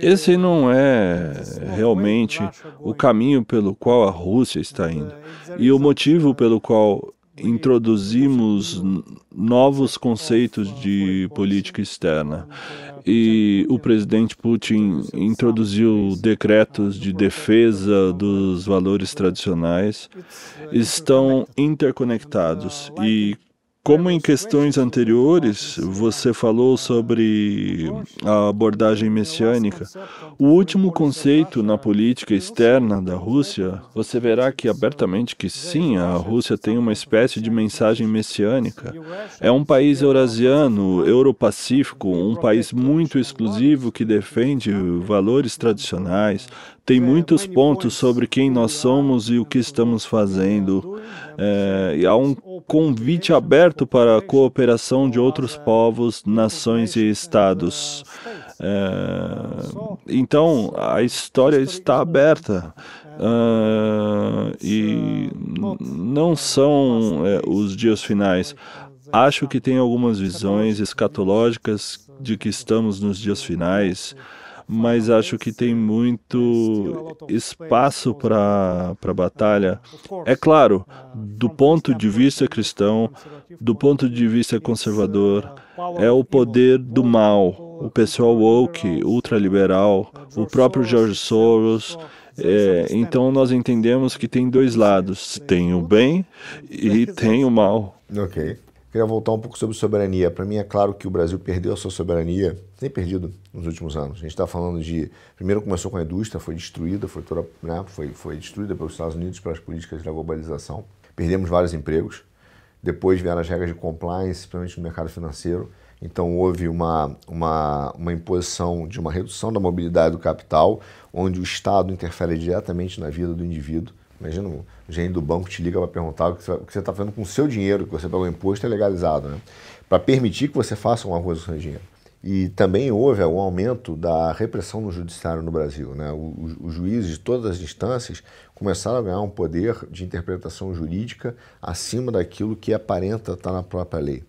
esse não é realmente o caminho pelo qual a Rússia está indo. E o motivo pelo qual introduzimos novos conceitos de política externa. E o presidente Putin introduziu decretos de defesa dos valores tradicionais, estão interconectados. e como em questões anteriores, você falou sobre a abordagem messiânica. O último conceito na política externa da Rússia, você verá que abertamente que sim, a Rússia tem uma espécie de mensagem messiânica. É um país eurasiano, europacífico, um país muito exclusivo que defende valores tradicionais, tem muitos pontos sobre quem nós somos e o que estamos fazendo. É, há um convite aberto para a cooperação de outros povos, nações e estados. É, então, a história está aberta. Uh, e não são é, os dias finais. Acho que tem algumas visões escatológicas de que estamos nos dias finais mas acho que tem muito espaço para a batalha. É claro, do ponto de vista cristão, do ponto de vista conservador, é o poder do mal, o pessoal woke, ultraliberal, o próprio George Soros É, então nós entendemos que tem dois lados: tem o bem e tem o mal.
Ok. Queria voltar um pouco sobre soberania. Para mim é claro que o Brasil perdeu a sua soberania, tem perdido nos últimos anos. A gente está falando de. Primeiro começou com a indústria, foi destruída, foi, toda, né, foi, foi destruída pelos Estados Unidos pelas políticas da globalização. Perdemos vários empregos. Depois vieram as regras de compliance, principalmente no mercado financeiro. Então houve uma, uma, uma imposição de uma redução da mobilidade do capital, onde o Estado interfere diretamente na vida do indivíduo. Imagina o gerente do banco te liga para perguntar o que você está fazendo com o seu dinheiro, que você pagou imposto é legalizado, né? Para permitir que você faça alguma coisa com seu dinheiro. E também houve um aumento da repressão no judiciário no Brasil. Né? Os juízes de todas as instâncias começaram a ganhar um poder de interpretação jurídica acima daquilo que aparenta estar na própria lei.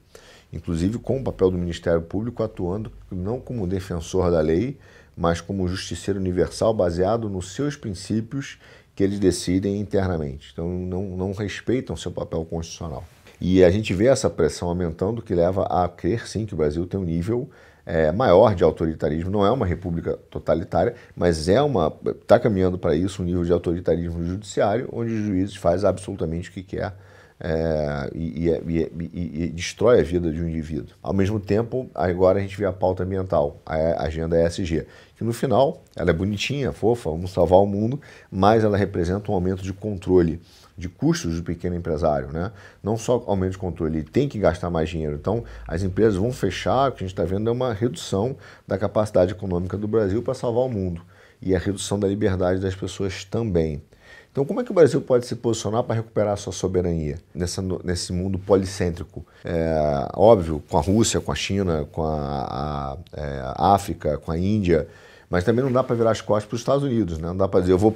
Inclusive com o papel do Ministério Público atuando não como defensor da lei, mas como justiceiro universal baseado nos seus princípios que eles decidem internamente. Então, não, não respeitam seu papel constitucional. E a gente vê essa pressão aumentando, que leva a crer, sim, que o Brasil tem um nível é, maior de autoritarismo. Não é uma república totalitária, mas é uma está caminhando para isso um nível de autoritarismo judiciário, onde os juízes fazem absolutamente o que quer é, e, e, e, e, destrói a vida de um indivíduo. Ao mesmo tempo, agora a gente vê a pauta ambiental, a agenda ESG, que no final ela é bonitinha, fofa, vamos salvar o mundo, mas ela representa um aumento de controle de custos do pequeno empresário, né? Não só aumento de controle, ele tem que gastar mais dinheiro. Então, as empresas vão fechar, o que a gente está vendo é uma redução da capacidade econômica do Brasil para salvar o mundo e a redução da liberdade das pessoas também. Então, como é que o Brasil pode se posicionar para recuperar a sua soberania nessa, nesse mundo policêntrico? É, óbvio, com a Rússia, com a China, com a, a, é, a África, com a Índia, mas também não dá para virar as costas para os Estados Unidos, né? Não dá para dizer eu vou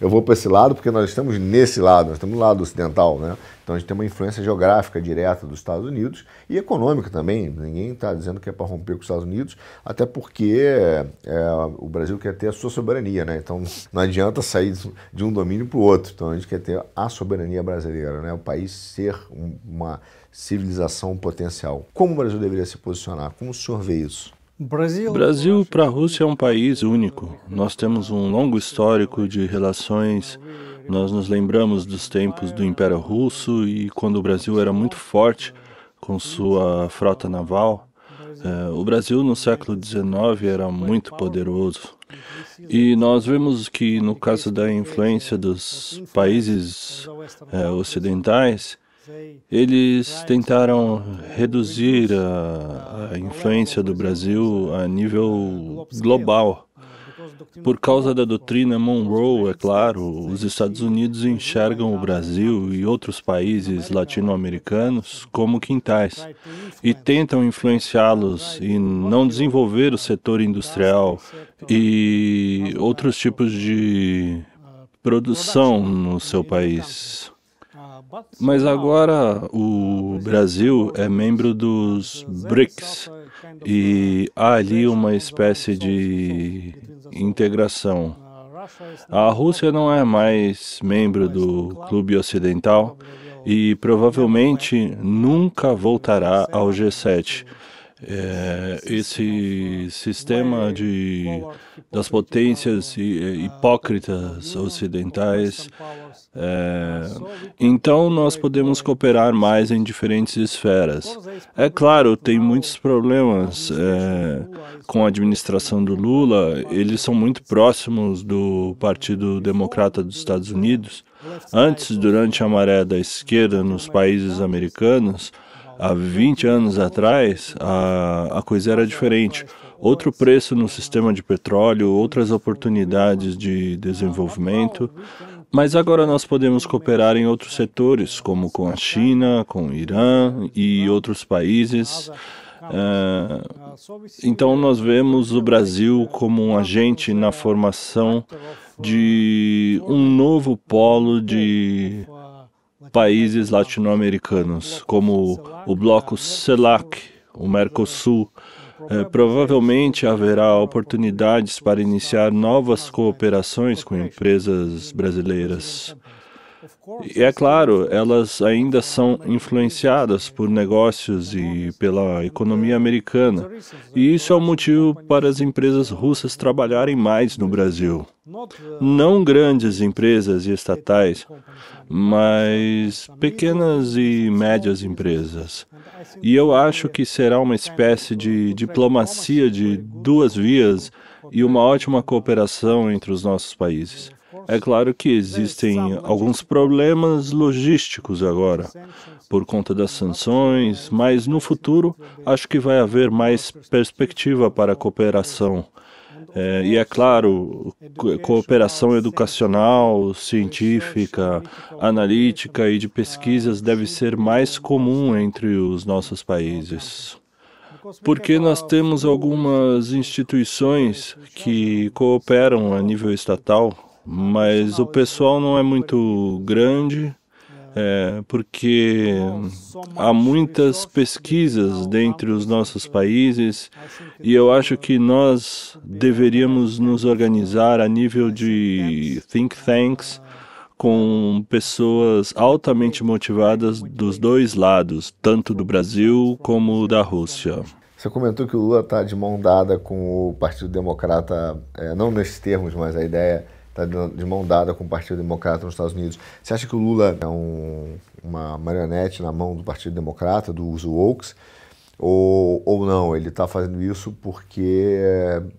eu vou para esse lado porque nós estamos nesse lado, nós estamos no lado ocidental, né? Então a gente tem uma influência geográfica direta dos Estados Unidos e econômica também. Ninguém está dizendo que é para romper com os Estados Unidos, até porque é, o Brasil quer ter a sua soberania, né? Então [LAUGHS] não adianta sair de um domínio para o outro. Então a gente quer ter a soberania brasileira, né? O país ser uma civilização potencial. Como o Brasil deveria se posicionar? Como o senhor vê isso?
Brasil, Brasil para a Rússia é um país único. Nós temos um longo histórico de relações. Nós nos lembramos dos tempos do Império Russo e quando o Brasil era muito forte com sua frota naval. É, o Brasil no século XIX era muito poderoso. E nós vemos que no caso da influência dos países é, ocidentais, eles tentaram reduzir a, a, influência do Brasil a nível global. Por causa da doutrina Monroe, é claro, os Estados Unidos enxergam o Brasil e outros países latino-americanos como quintais e tentam influenciá-los e não desenvolver o setor industrial e outros tipos de produção no seu país. Mas agora o Brasil é membro dos BRICS e há ali uma espécie de integração. A Rússia não é mais membro do Clube Ocidental e provavelmente nunca voltará ao G7. É, esse sistema de, das potências hipócritas ocidentais é, então, nós podemos cooperar mais em diferentes esferas. É claro, tem muitos problemas é, com a administração do Lula. Eles são muito próximos do Partido Democrata dos Estados Unidos. Antes, durante a maré da esquerda nos países americanos, há 20 anos atrás, a, a coisa era diferente outro preço no sistema de petróleo, outras oportunidades de desenvolvimento. Mas agora nós podemos cooperar em outros setores, como com a China, com o Irã e outros países. É, então, nós vemos o Brasil como um agente na formação de um novo polo de países latino-americanos, como o bloco CELAC, o Mercosul, é, provavelmente haverá oportunidades para iniciar novas cooperações com empresas brasileiras. E é claro, elas ainda são influenciadas por negócios e pela economia americana. E isso é o motivo para as empresas russas trabalharem mais no Brasil. Não grandes empresas e estatais, mas pequenas e médias empresas. E eu acho que será uma espécie de diplomacia de duas vias e uma ótima cooperação entre os nossos países. É claro que existem alguns problemas logísticos agora, por conta das sanções, mas no futuro acho que vai haver mais perspectiva para a cooperação. É, e é claro, cooperação educacional, científica, analítica e de pesquisas deve ser mais comum entre os nossos países. Porque nós temos algumas instituições que cooperam a nível estatal mas o pessoal não é muito grande, é, porque há muitas pesquisas dentre os nossos países e eu acho que nós deveríamos nos organizar a nível de think tanks com pessoas altamente motivadas dos dois lados, tanto do Brasil como da Rússia.
Você comentou que o Lula está de mão dada com o Partido Democrata, é, não nesses termos, mas a ideia está de mão dada com o Partido Democrata nos Estados Unidos. Você acha que o Lula é um, uma marionete na mão do Partido Democrata, dos woke, ou, ou não? Ele está fazendo isso porque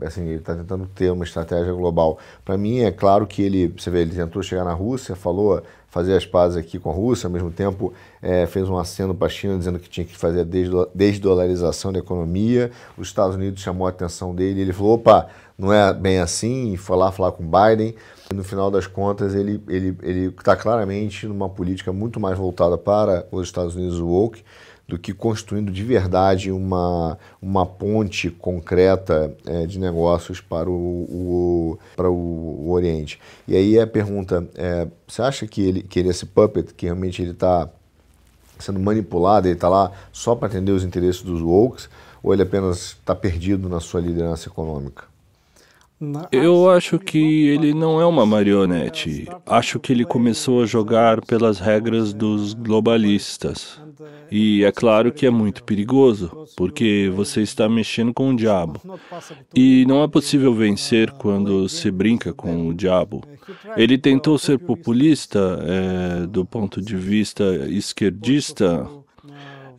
assim, ele está tentando ter uma estratégia global. Para mim, é claro que ele, você vê, ele tentou chegar na Rússia, falou fazer as pazes aqui com a Rússia, ao mesmo tempo é, fez um aceno para a China dizendo que tinha que fazer a desdolarização da economia. Os Estados Unidos chamou a atenção dele, ele falou, opa, não é bem assim, e foi lá falar com Biden. No final das contas, ele está ele, ele tá claramente numa política muito mais voltada para os Estados Unidos woke do que construindo de verdade uma, uma ponte concreta é, de negócios para o, o, para o, Oriente. E aí a pergunta é, você acha que ele, que ele esse puppet, que realmente ele está sendo manipulado, ele está lá só para atender os interesses dos wokes, ou ele apenas está perdido na sua liderança econômica?
Eu acho que ele não é uma marionete. Acho que ele começou a jogar pelas regras dos globalistas. E é claro que é muito perigoso, porque você está mexendo com o diabo. E não é possível vencer quando se brinca com o diabo. Ele tentou ser populista é, do ponto de vista esquerdista,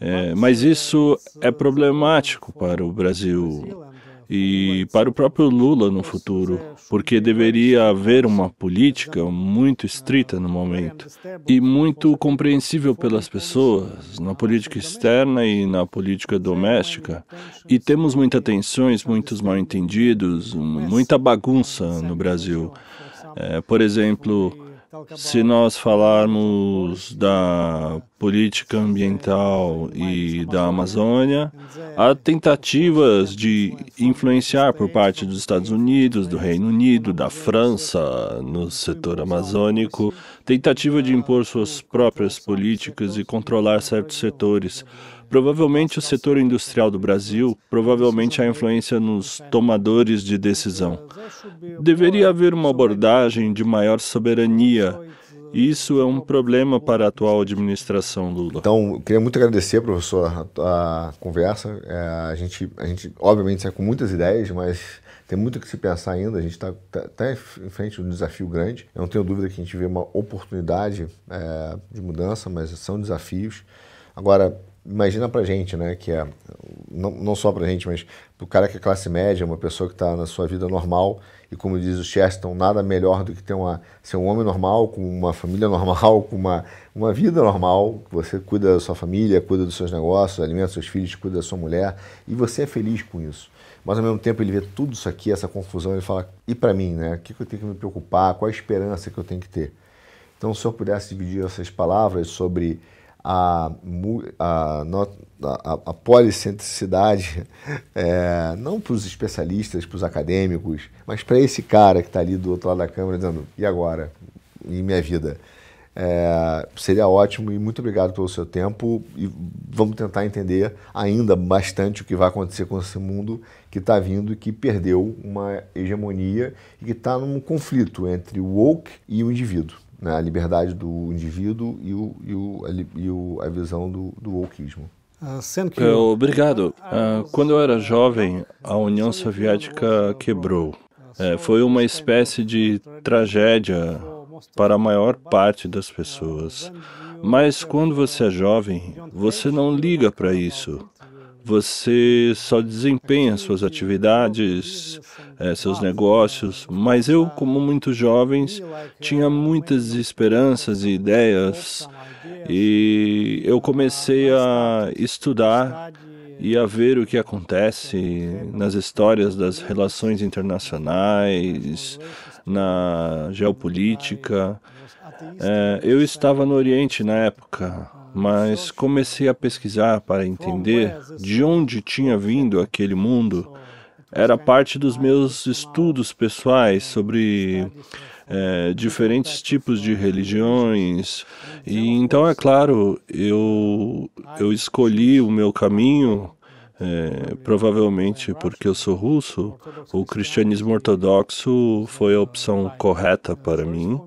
é, mas isso é problemático para o Brasil e para o próprio Lula no futuro, porque deveria haver uma política muito estrita no momento e muito compreensível pelas pessoas na política externa e na política doméstica. E temos muitas tensões, muitos mal-entendidos, muita bagunça no Brasil. É, por exemplo, se nós falarmos da política ambiental e da Amazônia, há tentativas de influenciar por parte dos Estados Unidos, do Reino Unido, da França no setor amazônico, tentativa de impor suas próprias políticas e controlar certos setores. Provavelmente o setor industrial do Brasil, provavelmente a influência nos tomadores de decisão. Deveria haver uma abordagem de maior soberania. Isso é um problema para a atual administração Lula.
Então, queria muito agradecer, professor, a, a conversa. É, a, gente, a gente, obviamente, sai com muitas ideias, mas tem muito que se pensar ainda. A gente está tá, tá em frente de um desafio grande. Eu não tenho dúvida que a gente vê uma oportunidade é, de mudança, mas são desafios. Agora, imagina pra gente, né, que é, não, não só pra gente, mas pro cara que é classe média, uma pessoa que está na sua vida normal, e como diz o Chesterton, nada melhor do que ter uma, ser um homem normal, com uma família [LAUGHS] normal, com uma, uma vida normal, você cuida da sua família, cuida dos seus negócios, alimenta seus filhos, cuida da sua mulher, e você é feliz com isso. Mas ao mesmo tempo ele vê tudo isso aqui, essa confusão, ele fala, e para mim, né, o que eu tenho que me preocupar, qual a esperança que eu tenho que ter? Então, se eu pudesse dividir essas palavras sobre a, a, a, a policentricidade, [LAUGHS] é, não para os especialistas, para os acadêmicos, mas para esse cara que está ali do outro lado da câmera dizendo, e agora? Em minha vida? É, seria ótimo e muito obrigado pelo seu tempo e vamos tentar entender ainda bastante o que vai acontecer com esse mundo que está vindo e que perdeu uma hegemonia e que está num conflito entre o woke e o indivíduo. Né? a liberdade do indivíduo e, o, e, o, a, e o, a visão do, do wokeismo.
Ah, é, obrigado. Uh, quando eu era jovem, a União Soviética quebrou. É, foi uma espécie de tragédia para a maior parte das pessoas. Mas quando você é jovem, você não liga para isso. Você só desempenha suas atividades, é, seus negócios. Mas eu, como muitos jovens, tinha muitas esperanças e ideias. E eu comecei a estudar e a ver o que acontece nas histórias das relações internacionais, na geopolítica. É, eu estava no Oriente na época, mas comecei a pesquisar para entender de onde tinha vindo aquele mundo. Era parte dos meus estudos pessoais sobre é, diferentes tipos de religiões. E então, é claro, eu, eu escolhi o meu caminho, é, provavelmente porque eu sou russo, o cristianismo ortodoxo foi a opção correta para mim.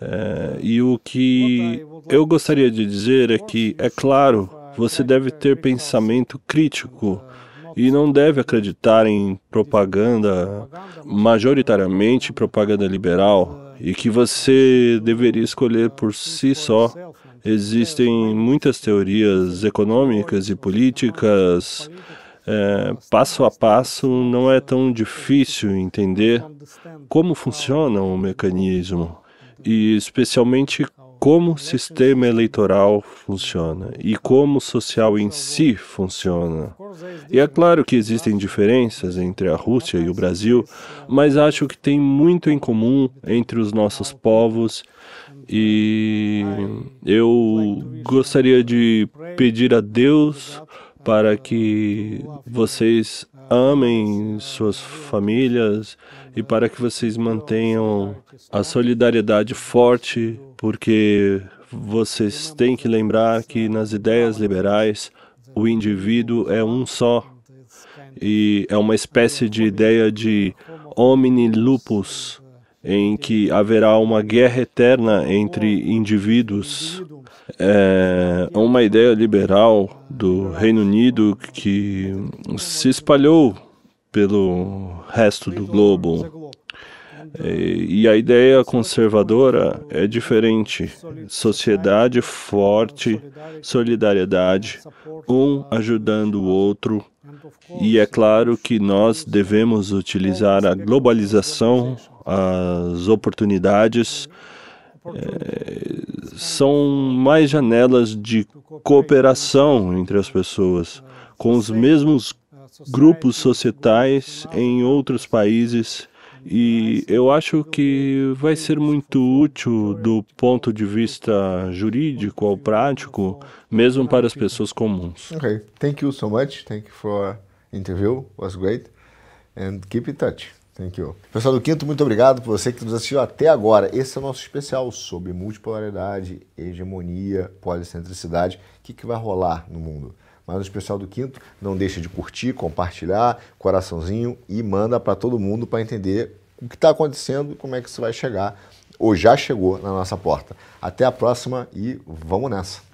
É, e o que eu gostaria de dizer é que, é claro, você deve ter pensamento crítico e não deve acreditar em propaganda, majoritariamente propaganda liberal, e que você deveria escolher por si só. Existem muitas teorias econômicas e políticas. É, passo a passo, não é tão difícil entender como funciona o mecanismo e especialmente como o sistema eleitoral funciona e como o social em si funciona. E é claro que existem diferenças entre a Rússia e o Brasil, mas acho que tem muito em comum entre os nossos povos e eu gostaria de pedir a Deus para que vocês amem suas famílias e para que vocês mantenham a solidariedade forte, porque vocês têm que lembrar que nas ideias liberais o indivíduo é um só. E é uma espécie de ideia de homini lupus, em que haverá uma guerra eterna entre indivíduos. É uma ideia liberal do Reino Unido que se espalhou pelo resto do globo. E a ideia conservadora é diferente. Sociedade forte, solidariedade, um ajudando o outro. E é claro que nós devemos utilizar a globalização, as oportunidades. É, são mais janelas de cooperação entre as pessoas, com os mesmos grupos societais em outros países e eu acho que vai ser muito útil do ponto de vista jurídico ou prático, mesmo para as pessoas comuns.
Okay. Thank you so much. Thank you for interview. It was great. And keep in touch. Thank you. Pessoal do Quinto, muito obrigado por você que nos assistiu até agora. Esse é o nosso especial sobre multipolaridade, hegemonia, policentricidade. O que, que vai rolar no mundo? Mas o especial do Quinto, não deixa de curtir, compartilhar, coraçãozinho e manda para todo mundo para entender o que está acontecendo e como é que isso vai chegar, ou já chegou na nossa porta. Até a próxima e vamos nessa!